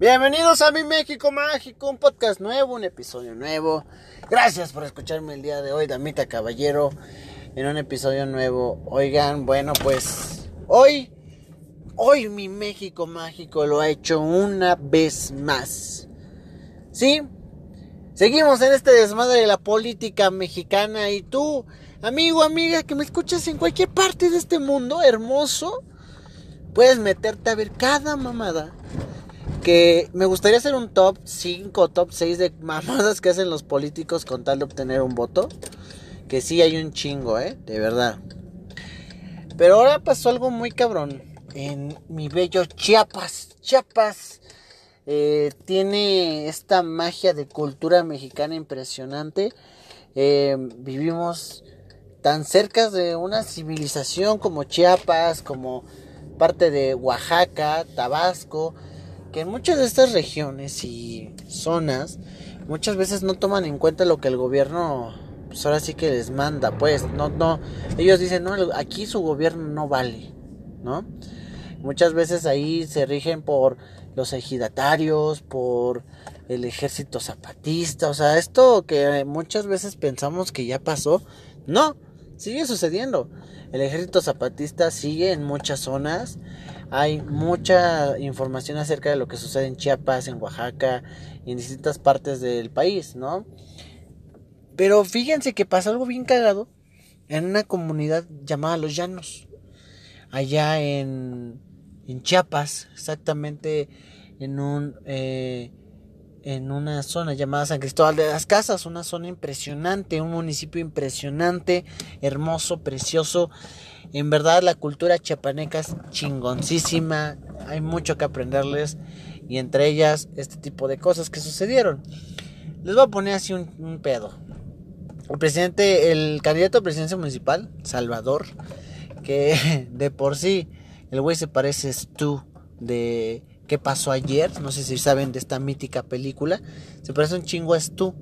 Bienvenidos a mi México Mágico, un podcast nuevo, un episodio nuevo. Gracias por escucharme el día de hoy, Damita Caballero, en un episodio nuevo. Oigan, bueno, pues hoy, hoy mi México Mágico lo ha hecho una vez más. ¿Sí? Seguimos en este desmadre de la política mexicana y tú, amigo, amiga, que me escuchas en cualquier parte de este mundo hermoso, puedes meterte a ver cada mamada. Que me gustaría hacer un top 5 top 6 de mamadas que hacen los políticos con tal de obtener un voto. Que sí hay un chingo, ¿eh? De verdad. Pero ahora pasó algo muy cabrón en mi bello Chiapas. Chiapas eh, tiene esta magia de cultura mexicana impresionante. Eh, vivimos tan cerca de una civilización como Chiapas, como parte de Oaxaca, Tabasco, que en muchas de estas regiones y zonas muchas veces no toman en cuenta lo que el gobierno pues ahora sí que les manda, pues no no ellos dicen, "No, aquí su gobierno no vale", ¿no? Muchas veces ahí se rigen por los ejidatarios, por el ejército zapatista, o sea, esto que muchas veces pensamos que ya pasó, no, sigue sucediendo. El ejército zapatista sigue en muchas zonas, hay mucha información acerca de lo que sucede en Chiapas, en Oaxaca y en distintas partes del país, ¿no? Pero fíjense que pasó algo bien cagado en una comunidad llamada Los Llanos, allá en, en Chiapas, exactamente en un eh, en una zona llamada San Cristóbal de las Casas, una zona impresionante, un municipio impresionante, hermoso, precioso. En verdad la cultura chiapaneca es chingoncísima, hay mucho que aprenderles y entre ellas este tipo de cosas que sucedieron. Les voy a poner así un, pedo. El presidente, el candidato a presidencia municipal, Salvador, que de por sí el güey se parece tú de qué pasó ayer, no sé si saben de esta mítica película, se parece un chingo a Stu.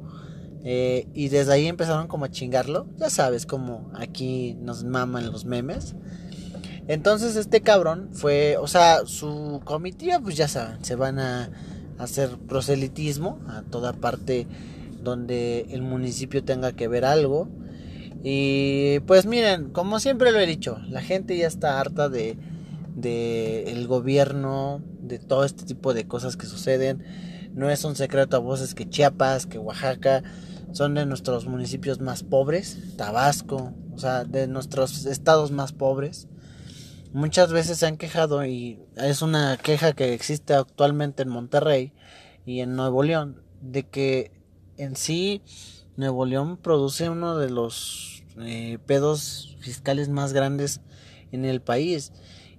Eh, y desde ahí empezaron como a chingarlo, ya sabes, como aquí nos maman los memes. Entonces este cabrón fue, o sea, su comitiva, pues ya saben, se van a hacer proselitismo a toda parte donde el municipio tenga que ver algo. Y pues miren, como siempre lo he dicho, la gente ya está harta de, de el gobierno, de todo este tipo de cosas que suceden. No es un secreto a voces que Chiapas, que Oaxaca son de nuestros municipios más pobres, Tabasco, o sea, de nuestros estados más pobres. Muchas veces se han quejado y es una queja que existe actualmente en Monterrey y en Nuevo León de que en sí Nuevo León produce uno de los eh, pedos fiscales más grandes en el país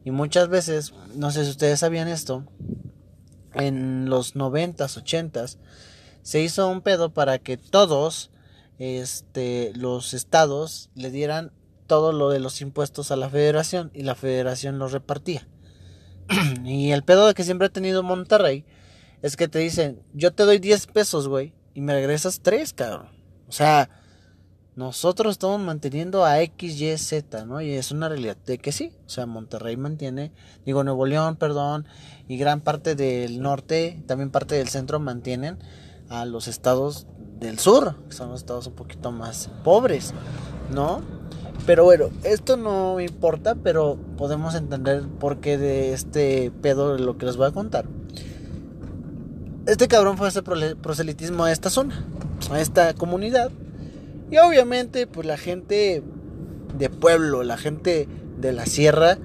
y muchas veces, no sé si ustedes sabían esto, en los 90s, 80s, se hizo un pedo para que todos este, los estados le dieran todo lo de los impuestos a la federación y la federación los repartía. y el pedo que siempre ha tenido Monterrey es que te dicen, yo te doy 10 pesos, güey, y me regresas 3, cabrón. O sea, nosotros estamos manteniendo a X, Y, Z, ¿no? Y es una realidad de que sí. O sea, Monterrey mantiene, digo, Nuevo León, perdón, y gran parte del norte, también parte del centro mantienen a los estados del sur, que son los estados un poquito más pobres, ¿no? Pero bueno, esto no importa, pero podemos entender por qué de este pedo de lo que les voy a contar. Este cabrón fue a hacer proselitismo a esta zona, a esta comunidad y obviamente, pues la gente de pueblo, la gente de la sierra,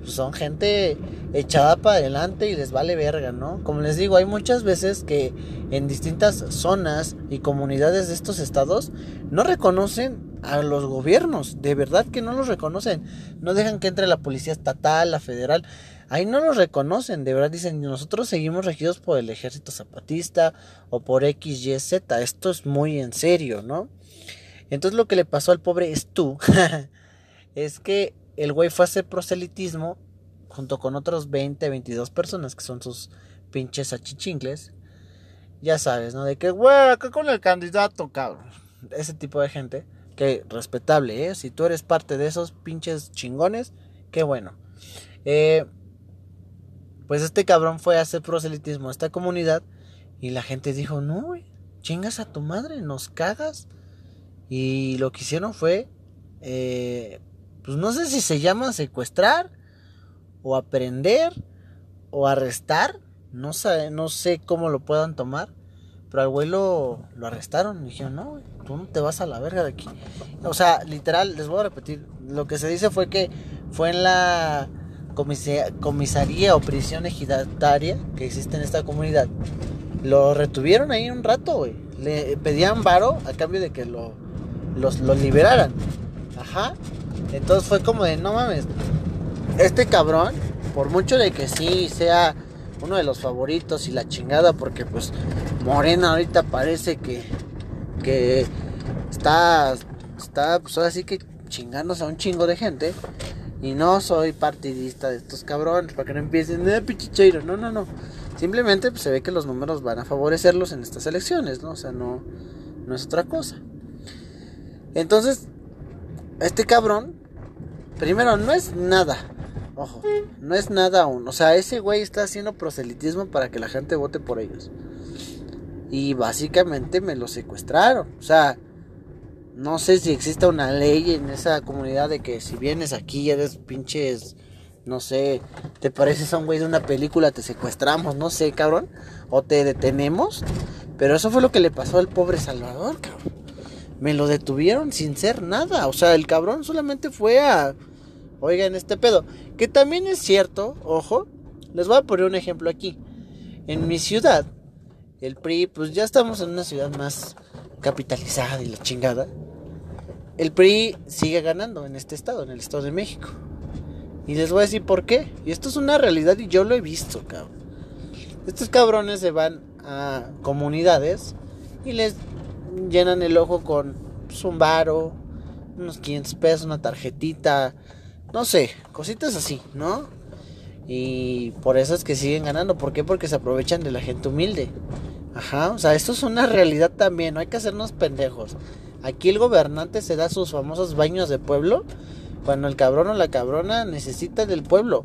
pues son gente echada para adelante y les vale verga, ¿no? Como les digo, hay muchas veces que en distintas zonas y comunidades de estos estados no reconocen a los gobiernos, de verdad que no los reconocen, no dejan que entre la policía estatal, la federal, ahí no los reconocen, de verdad dicen, nosotros seguimos regidos por el ejército zapatista o por XYZ, esto es muy en serio, ¿no? Entonces lo que le pasó al pobre Stu es que el güey fue a hacer proselitismo junto con otros 20, 22 personas que son sus pinches achichingles. Ya sabes, ¿no? De que, güey, acá con el candidato, cabrón. Ese tipo de gente. Que respetable, ¿eh? Si tú eres parte de esos pinches chingones, qué bueno. Eh, pues este cabrón fue a hacer proselitismo a esta comunidad y la gente dijo, no, güey, chingas a tu madre, nos cagas. Y lo que hicieron fue, eh, pues no sé si se llama secuestrar o aprender o arrestar, no sé, no sé cómo lo puedan tomar, pero al güey lo, arrestaron y dijeron, no, tú no te vas a la verga de aquí. O sea, literal, les voy a repetir, lo que se dice fue que fue en la comisaría o prisión ejidataria que existe en esta comunidad. Lo retuvieron ahí un rato, güey. Le pedían varo a cambio de que lo, los, liberaran. Ajá. Entonces fue como de, no mames, este cabrón, por mucho de que sí sea uno de los favoritos y la chingada, porque pues Morena ahorita parece que, que está, está pues ahora sí que chingándose a un chingo de gente. Y no soy partidista de estos cabrones, para que no empiecen, de pichicheiro, no, no, no. Simplemente pues, se ve que los números van a favorecerlos en estas elecciones, ¿no? O sea, no, no es otra cosa. Entonces, este cabrón, primero, no es nada. Ojo, no es nada aún. O sea, ese güey está haciendo proselitismo para que la gente vote por ellos. Y básicamente me lo secuestraron. O sea, no sé si existe una ley en esa comunidad de que si vienes aquí eres pinches, no sé, te pareces a un güey de una película, te secuestramos, no sé, cabrón, o te detenemos. Pero eso fue lo que le pasó al pobre Salvador, cabrón. Me lo detuvieron sin ser nada. O sea, el cabrón solamente fue a... Oigan, este pedo. Que también es cierto, ojo. Les voy a poner un ejemplo aquí. En mi ciudad, el PRI, pues ya estamos en una ciudad más capitalizada y la chingada el PRI sigue ganando en este estado, en el Estado de México. Y les voy a decir por qué. Y esto es una realidad y yo lo he visto, cabrón. Estos cabrones se van a comunidades y les llenan el ojo con pues, un varo, unos 500 pesos, una tarjetita, no sé, cositas así, ¿no? Y por eso es que siguen ganando. ¿Por qué? Porque se aprovechan de la gente humilde. Ajá, o sea, esto es una realidad también, no hay que hacernos pendejos. Aquí el gobernante se da sus famosos baños de pueblo cuando el cabrón o la cabrona necesita del pueblo.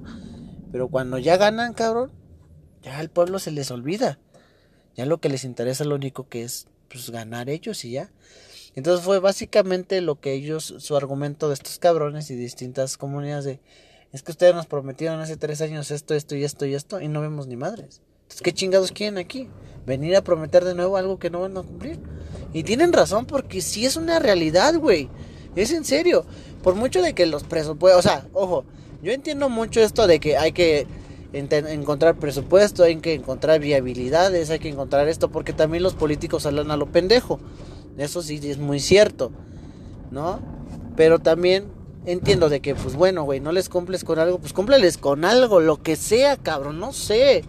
Pero cuando ya ganan, cabrón, ya el pueblo se les olvida. Ya lo que les interesa lo único que es pues, ganar ellos y ya. Entonces fue básicamente lo que ellos, su argumento de estos cabrones y distintas comunidades de, es que ustedes nos prometieron hace tres años esto, esto y esto y esto y no vemos ni madres. Entonces, ¿qué chingados quieren aquí? Venir a prometer de nuevo algo que no van a cumplir. Y tienen razón porque sí es una realidad, güey. Es en serio. Por mucho de que los presupuestos, o sea, ojo, yo entiendo mucho esto de que hay que encontrar presupuesto, hay que encontrar viabilidades, hay que encontrar esto, porque también los políticos hablan a lo pendejo. Eso sí es muy cierto, ¿no? Pero también entiendo de que, pues bueno, güey, no les cumples con algo, pues cúmpleles con algo, lo que sea, cabrón, no sé.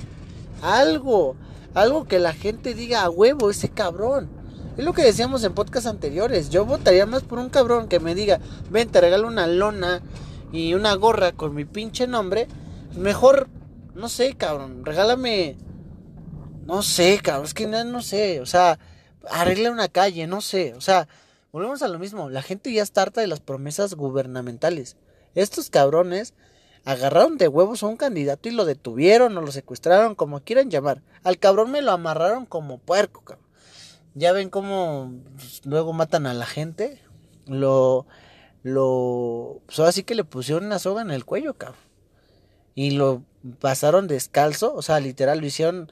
Algo, algo que la gente diga a huevo, ese cabrón. Es lo que decíamos en podcast anteriores. Yo votaría más por un cabrón que me diga, ven, te regalo una lona y una gorra con mi pinche nombre. Mejor, no sé, cabrón, regálame. No sé, cabrón, es que no, sé. O sea, arregla una calle, no sé. O sea, volvemos a lo mismo. La gente ya está harta de las promesas gubernamentales. Estos cabrones agarraron de huevos a un candidato y lo detuvieron o lo secuestraron, como quieran llamar. Al cabrón me lo amarraron como puerco, cabrón. Ya ven cómo pues, luego matan a la gente. Lo. Lo. Pues que le pusieron una soga en el cuello, cabrón. Y lo pasaron descalzo. O sea, literal lo hicieron.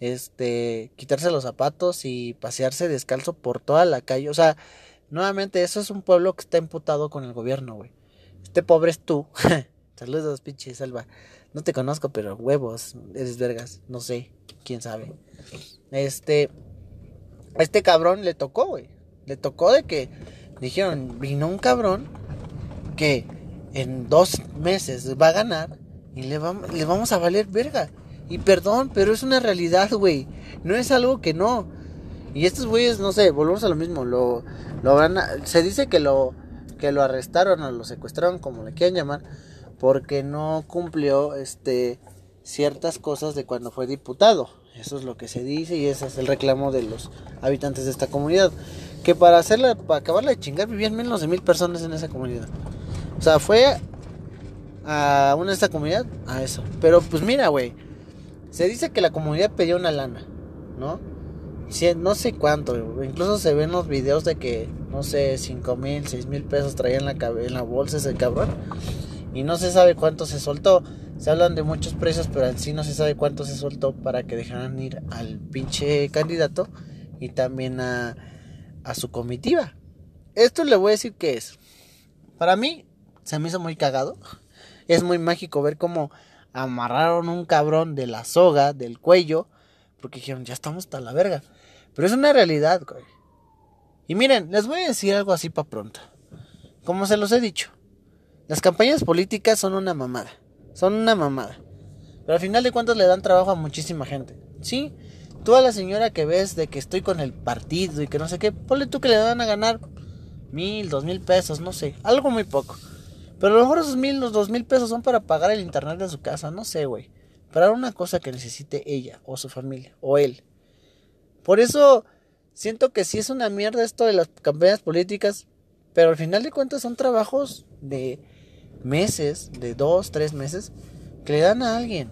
Este. Quitarse los zapatos y pasearse descalzo por toda la calle. O sea, nuevamente, eso es un pueblo que está imputado con el gobierno, güey. Este pobre es tú. Saludos, pinche Salva. No te conozco, pero huevos, eres vergas. No sé, quién sabe. Este este cabrón le tocó, güey. Le tocó de que dijeron, vino un cabrón que en dos meses va a ganar y le, le vamos a valer verga. Y perdón, pero es una realidad, güey. No es algo que no. Y estos güeyes, no sé, volvemos a lo mismo. Lo, lo van se dice que lo, que lo arrestaron o lo secuestraron, como le quieran llamar, porque no cumplió este, ciertas cosas de cuando fue diputado. Eso es lo que se dice y ese es el reclamo de los habitantes de esta comunidad. Que para hacerla, para acabarla de chingar, vivían menos de mil personas en esa comunidad. O sea, fue a una de esta comunidad a eso. Pero pues mira, güey. Se dice que la comunidad pedía una lana, ¿no? no sé cuánto, incluso se ven los videos de que, no sé, 5 mil, 6 mil pesos traía en la, en la bolsa ese cabrón. Y no se sabe cuánto se soltó. Se hablan de muchos precios, pero en sí no se sabe cuánto se soltó para que dejaran ir al pinche candidato y también a, a su comitiva. Esto le voy a decir que es. Para mí, se me hizo muy cagado. Es muy mágico ver cómo amarraron un cabrón de la soga, del cuello, porque dijeron, ya estamos hasta la verga. Pero es una realidad, güey. Y miren, les voy a decir algo así para pronto. Como se los he dicho, las campañas políticas son una mamada. Son una mamada. Pero al final de cuentas le dan trabajo a muchísima gente. Sí, tú a la señora que ves de que estoy con el partido y que no sé qué, ponle tú que le dan a ganar mil, dos mil pesos, no sé, algo muy poco. Pero a lo mejor esos mil, los dos mil pesos son para pagar el internet de su casa, no sé, güey. Para una cosa que necesite ella, o su familia, o él. Por eso siento que sí es una mierda esto de las campañas políticas, pero al final de cuentas son trabajos de meses, de dos, tres meses, que le dan a alguien,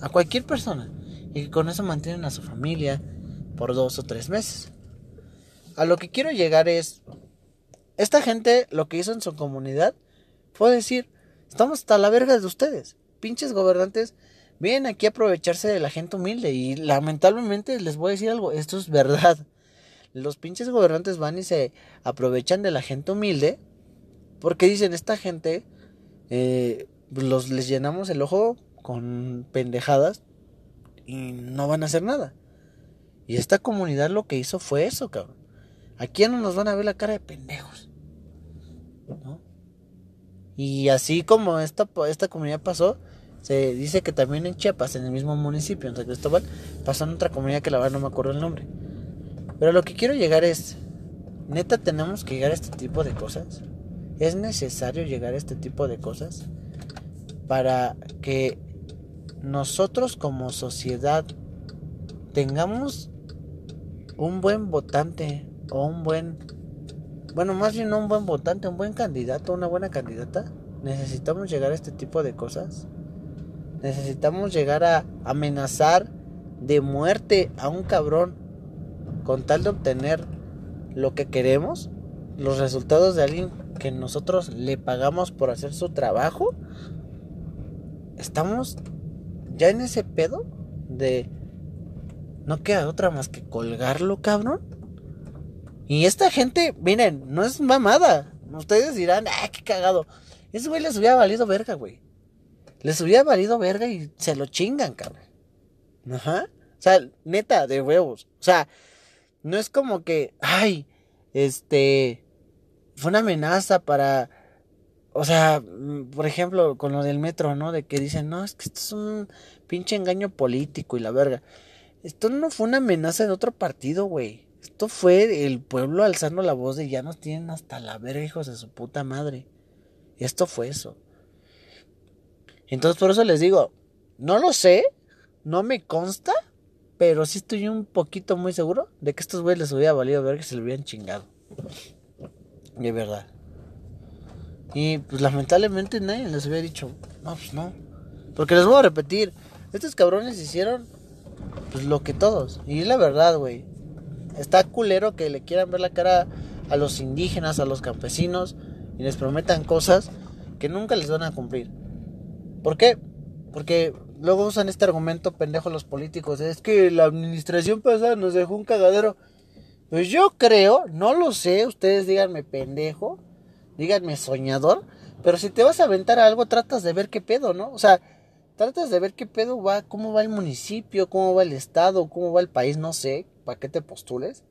a cualquier persona, y que con eso mantienen a su familia por dos o tres meses. A lo que quiero llegar es, esta gente lo que hizo en su comunidad fue decir, estamos hasta la verga de ustedes. Pinches gobernantes vienen aquí a aprovecharse de la gente humilde. Y lamentablemente les voy a decir algo, esto es verdad. Los pinches gobernantes van y se aprovechan de la gente humilde. Porque dicen, esta gente, eh, los, les llenamos el ojo con pendejadas y no van a hacer nada. Y esta comunidad lo que hizo fue eso, cabrón. Aquí no nos van a ver la cara de pendejos. ¿No? Y así como esta, esta comunidad pasó, se dice que también en Chiapas, en el mismo municipio, en San Cristóbal, pasó en otra comunidad que la verdad no me acuerdo el nombre. Pero lo que quiero llegar es, neta tenemos que llegar a este tipo de cosas. Es necesario llegar a este tipo de cosas para que nosotros como sociedad tengamos un buen votante o un buen bueno, más bien un buen votante, un buen candidato, una buena candidata. Necesitamos llegar a este tipo de cosas. Necesitamos llegar a amenazar de muerte a un cabrón con tal de obtener lo que queremos, los resultados de alguien que nosotros le pagamos por hacer su trabajo. Estamos ya en ese pedo de no queda otra más que colgarlo, cabrón. Y esta gente, miren, no es mamada. Ustedes dirán, ah, qué cagado. Ese güey les hubiera valido verga, güey. Les hubiera valido verga y se lo chingan, cabrón. Ajá. O sea, neta, de huevos. O sea, no es como que, ay, este, fue una amenaza para, o sea, mm, por ejemplo, con lo del metro, ¿no? De que dicen, no, es que esto es un pinche engaño político y la verga. Esto no fue una amenaza de otro partido, güey. Esto fue el pueblo alzando la voz de ya nos tienen hasta la verga, hijos de su puta madre. Esto fue eso. Entonces por eso les digo, no lo sé, no me consta, pero sí estoy un poquito muy seguro de que estos güeyes les hubiera valido ver que se lo hubieran chingado. De verdad. Y pues lamentablemente nadie les hubiera dicho, no, pues no. Porque les voy a repetir, estos cabrones hicieron pues lo que todos. Y es la verdad, güey. Está culero que le quieran ver la cara a los indígenas, a los campesinos y les prometan cosas que nunca les van a cumplir. ¿Por qué? Porque luego usan este argumento pendejo los políticos. Es que la administración pasada nos dejó un cagadero. Pues yo creo, no lo sé, ustedes díganme pendejo, díganme soñador, pero si te vas a aventar algo, tratas de ver qué pedo, ¿no? O sea, tratas de ver qué pedo va, cómo va el municipio, cómo va el estado, cómo va el país, no sé, para que te postules.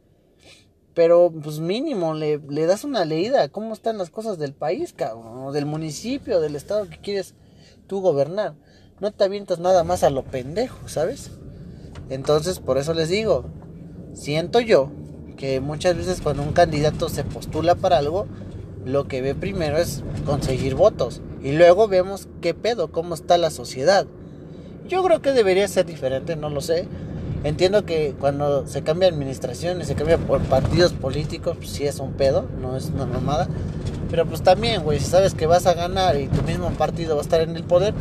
Pero, pues mínimo, le, le das una leída a cómo están las cosas del país, cabrón, del municipio, del estado que quieres tú gobernar. No te avientas nada más a lo pendejo, ¿sabes? Entonces, por eso les digo, siento yo que muchas veces cuando un candidato se postula para algo, lo que ve primero es conseguir votos. Y luego vemos qué pedo, cómo está la sociedad. Yo creo que debería ser diferente, no lo sé. Entiendo que cuando se cambia administración y se cambia por partidos políticos, pues sí es un pedo, no es una mamada. Pero pues también, güey, si sabes que vas a ganar y tu mismo partido va a estar en el poder,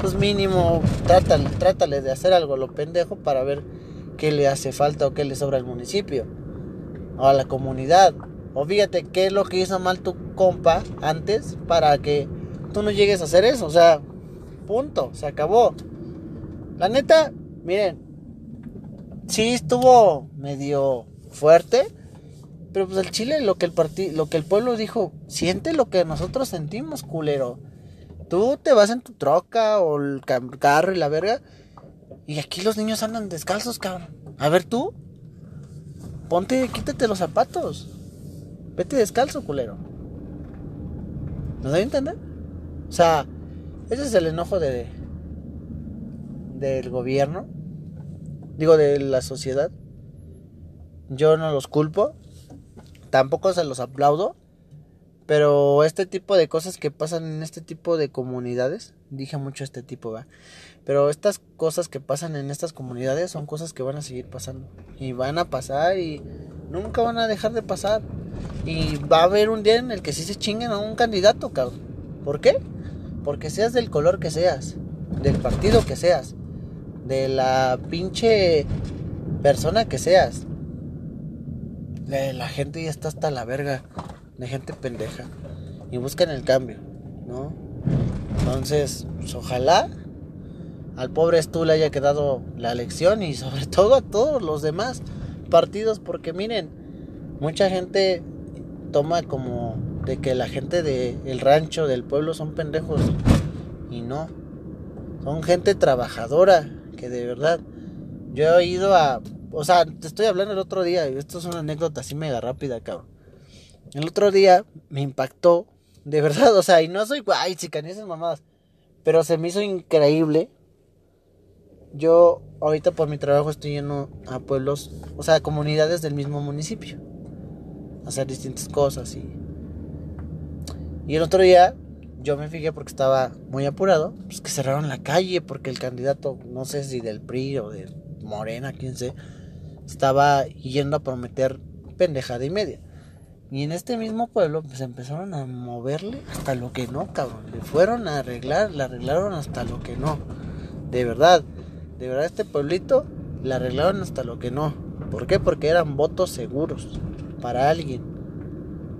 pues mínimo trátale, trátale de hacer algo lo pendejo para ver qué le hace falta o qué le sobra al municipio o a la comunidad. O fíjate qué es lo que hizo mal tu compa antes para que tú no llegues a hacer eso. O sea, punto, se acabó. La neta, miren, sí estuvo medio fuerte, pero pues el Chile lo que el lo que el pueblo dijo, siente lo que nosotros sentimos, culero. Tú te vas en tu troca o el carro y la verga, y aquí los niños andan descalzos, cabrón. A ver tú, ponte, quítate los zapatos. Vete descalzo, culero. ¿No da a entender? O sea, ese es el enojo de del gobierno. Digo, de la sociedad. Yo no los culpo. Tampoco se los aplaudo. Pero este tipo de cosas que pasan en este tipo de comunidades, dije mucho este tipo, ¿va? Pero estas cosas que pasan en estas comunidades son cosas que van a seguir pasando. Y van a pasar y nunca van a dejar de pasar. Y va a haber un día en el que sí se chinguen a un candidato, cabrón. ¿Por qué? Porque seas del color que seas, del partido que seas, de la pinche persona que seas. La gente ya está hasta la verga de gente pendeja y buscan el cambio, ¿no? Entonces, pues, ojalá al pobre Stu le haya quedado la elección y sobre todo a todos los demás partidos, porque miren, mucha gente toma como de que la gente del rancho, del pueblo son pendejos y no, son gente trabajadora que de verdad yo he ido a, o sea, te estoy hablando el otro día, esto es una anécdota así mega rápida, cabrón. El otro día me impactó, de verdad, o sea, y no soy guay, chica, ni esas mamadas, pero se me hizo increíble. Yo ahorita por mi trabajo estoy yendo a pueblos, o sea, a comunidades del mismo municipio, hacer distintas cosas y... Y el otro día yo me fijé porque estaba muy apurado, pues que cerraron la calle porque el candidato, no sé si del PRI o de Morena, quién sé, estaba yendo a prometer pendejada y media. Y en este mismo pueblo, pues empezaron a moverle hasta lo que no, cabrón. Le fueron a arreglar, le arreglaron hasta lo que no. De verdad, de verdad este pueblito le arreglaron hasta lo que no. ¿Por qué? Porque eran votos seguros para alguien.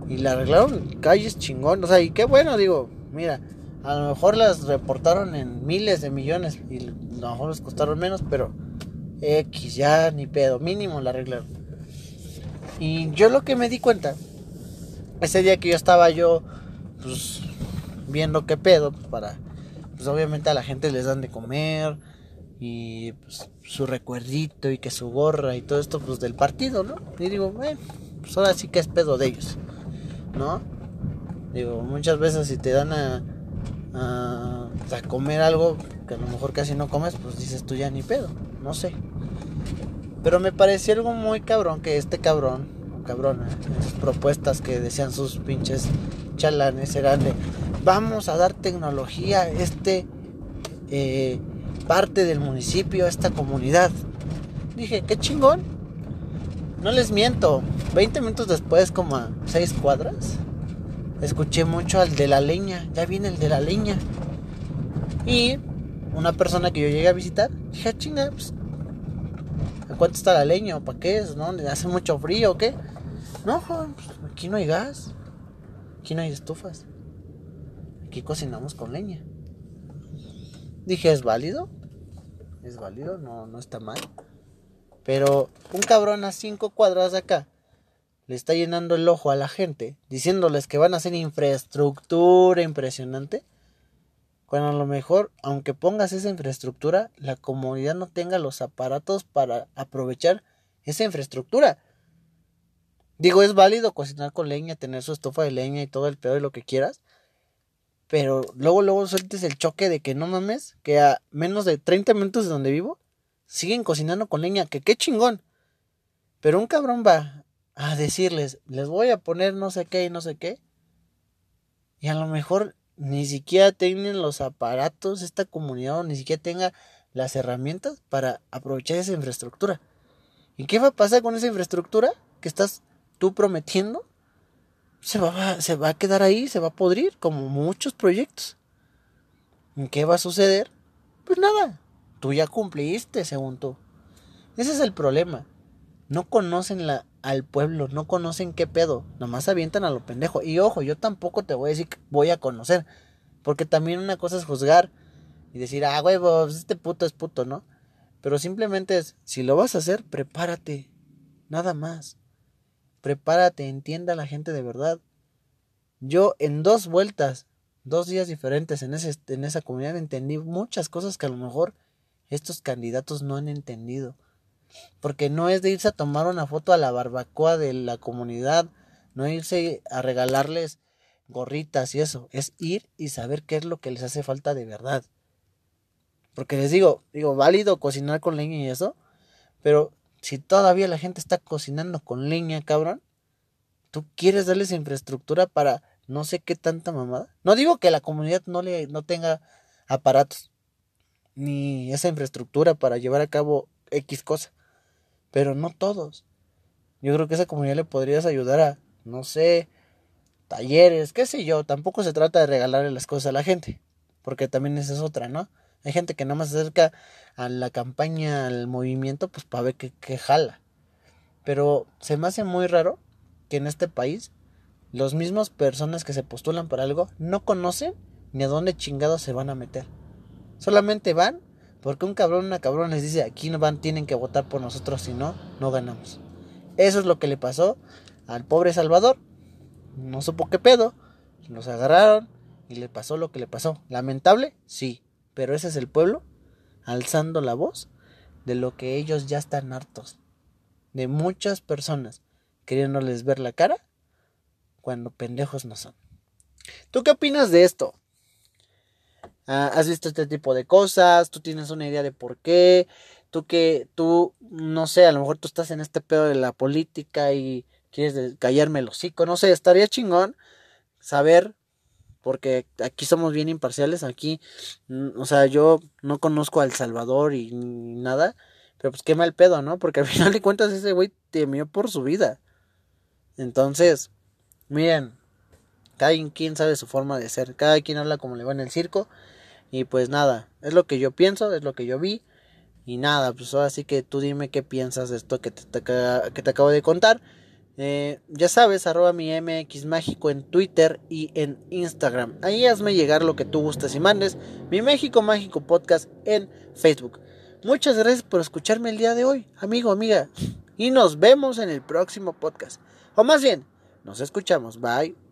Y le arreglaron calles chingón. O sea, y qué bueno, digo, mira, a lo mejor las reportaron en miles de millones y a lo mejor les costaron menos, pero X, ya ni pedo, mínimo la arreglaron. Y yo lo que me di cuenta ese día que yo estaba yo, pues, viendo qué pedo, pues, para, pues obviamente a la gente les dan de comer y pues, su recuerdito y que su gorra y todo esto, pues del partido, ¿no? Y digo, bueno, pues ahora sí que es pedo de ellos, ¿no? Digo, muchas veces si te dan a, a, comer algo que a lo mejor casi no comes, pues dices tú ya ni pedo, no sé. Pero me pareció algo muy cabrón que este cabrón cabrona. propuestas que decían sus pinches chalanes eran de vamos a dar tecnología a este eh, parte del municipio, a esta comunidad. Dije, qué chingón. No les miento. 20 minutos después, como a 6 cuadras, escuché mucho al de la leña. Ya viene el de la leña. Y una persona que yo llegué a visitar, dije, ah, chinga, pues, ¿a cuánto está la leña? ¿O para qué es? ¿No? ¿Hace mucho frío qué? No, pues, aquí no hay gas. Aquí no hay estufas. Aquí cocinamos con leña. Dije, ¿es válido? Es válido, no, no está mal. Pero un cabrón a cinco cuadras de acá le está llenando el ojo a la gente, diciéndoles que van a hacer infraestructura impresionante. Cuando a lo mejor, aunque pongas esa infraestructura, la comunidad no tenga los aparatos para aprovechar esa infraestructura. Digo, es válido cocinar con leña, tener su estufa de leña y todo el pedo y lo que quieras. Pero luego, luego sueltes el choque de que no mames, que a menos de 30 minutos de donde vivo, siguen cocinando con leña, que qué chingón. Pero un cabrón va a decirles, les voy a poner no sé qué y no sé qué. Y a lo mejor ni siquiera tienen los aparatos esta comunidad o ni siquiera tenga las herramientas para aprovechar esa infraestructura. ¿Y qué va a pasar con esa infraestructura que estás tú prometiendo se va, se va a quedar ahí, se va a podrir, como muchos proyectos. ¿Qué va a suceder? Pues nada, tú ya cumpliste, según tú. Ese es el problema. No conocen la, al pueblo, no conocen qué pedo, nomás avientan a lo pendejo. Y ojo, yo tampoco te voy a decir que voy a conocer, porque también una cosa es juzgar y decir, ah, huevo, pues este puto es puto, ¿no? Pero simplemente es, si lo vas a hacer, prepárate, nada más. Prepárate, entienda a la gente de verdad. Yo en dos vueltas, dos días diferentes en, ese, en esa comunidad entendí muchas cosas que a lo mejor estos candidatos no han entendido. Porque no es de irse a tomar una foto a la barbacoa de la comunidad, no irse a regalarles gorritas y eso, es ir y saber qué es lo que les hace falta de verdad. Porque les digo, digo, válido cocinar con leña y eso, pero si todavía la gente está cocinando con leña, cabrón, tú quieres darles infraestructura para no sé qué tanta mamada. No digo que la comunidad no le no tenga aparatos ni esa infraestructura para llevar a cabo X cosa pero no todos. Yo creo que esa comunidad le podrías ayudar a, no sé, talleres, qué sé yo. Tampoco se trata de regalarle las cosas a la gente, porque también esa es otra, ¿no? Hay gente que nada más se acerca a la campaña, al movimiento, pues para ver qué, qué jala. Pero se me hace muy raro que en este país los mismos personas que se postulan para algo no conocen ni a dónde chingados se van a meter. Solamente van porque un cabrón, una cabrón les dice, aquí no van, tienen que votar por nosotros, si no, no ganamos. Eso es lo que le pasó al pobre Salvador. No supo qué pedo. Los agarraron y le pasó lo que le pasó. Lamentable, sí. Pero ese es el pueblo alzando la voz de lo que ellos ya están hartos. De muchas personas queriéndoles ver la cara cuando pendejos no son. ¿Tú qué opinas de esto? Ah, has visto este tipo de cosas, tú tienes una idea de por qué, tú que, tú, no sé, a lo mejor tú estás en este pedo de la política y quieres callarme el hocico, no sé, estaría chingón saber, porque aquí somos bien imparciales, aquí, o sea, yo no conozco a El Salvador y nada, pero pues qué mal pedo, ¿no? Porque al final de cuentas ese güey temió por su vida. Entonces, miren, cada quien sabe su forma de ser, cada quien habla como le va en el circo. Y pues nada, es lo que yo pienso, es lo que yo vi. Y nada, pues ahora sí que tú dime qué piensas de esto que te, que te acabo de contar. Eh, ya sabes, arroba mi MX Mágico en Twitter y en Instagram. Ahí hazme llegar lo que tú gustes y mandes. Mi México Mágico Podcast en Facebook. Muchas gracias por escucharme el día de hoy, amigo, amiga. Y nos vemos en el próximo podcast. O más bien, nos escuchamos. Bye.